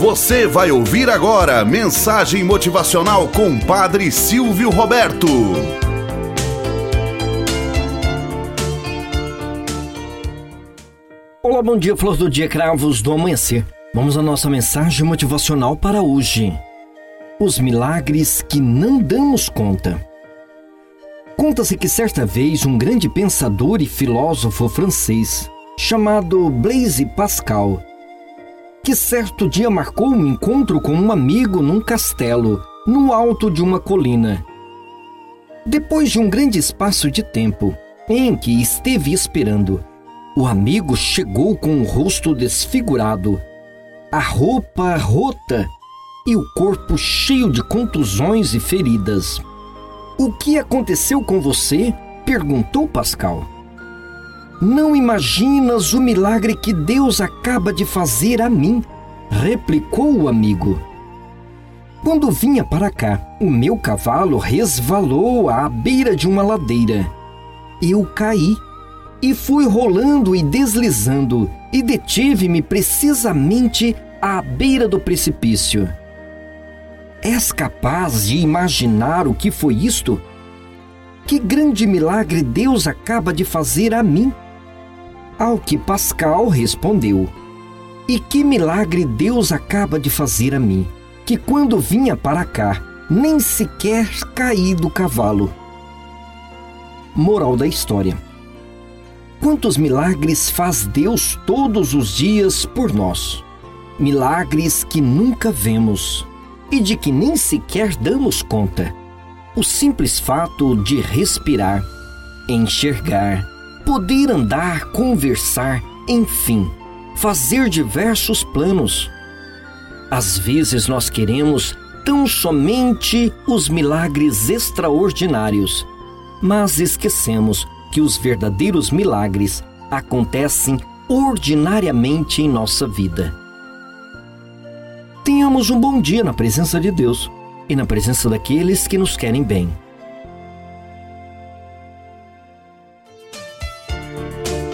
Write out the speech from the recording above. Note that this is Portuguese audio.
Você vai ouvir agora mensagem motivacional com Padre Silvio Roberto. Olá, bom dia, flor do dia, cravos do amanhecer. Vamos à nossa mensagem motivacional para hoje. Os milagres que não damos conta. Conta-se que certa vez um grande pensador e filósofo francês, chamado Blaise Pascal, que certo dia marcou um encontro com um amigo num castelo, no alto de uma colina. Depois de um grande espaço de tempo em que esteve esperando, o amigo chegou com o rosto desfigurado, a roupa rota e o corpo cheio de contusões e feridas. O que aconteceu com você? perguntou Pascal. Não imaginas o milagre que Deus acaba de fazer a mim, replicou o amigo. Quando vinha para cá, o meu cavalo resvalou à beira de uma ladeira. Eu caí e fui rolando e deslizando e detive-me precisamente à beira do precipício. És capaz de imaginar o que foi isto? Que grande milagre Deus acaba de fazer a mim! Ao que Pascal respondeu: E que milagre Deus acaba de fazer a mim, que quando vinha para cá, nem sequer caí do cavalo. Moral da história: Quantos milagres faz Deus todos os dias por nós? Milagres que nunca vemos e de que nem sequer damos conta. O simples fato de respirar, enxergar, poder andar, conversar, enfim, fazer diversos planos. Às vezes nós queremos tão somente os milagres extraordinários, mas esquecemos que os verdadeiros milagres acontecem ordinariamente em nossa vida. Tenhamos um bom dia na presença de Deus e na presença daqueles que nos querem bem.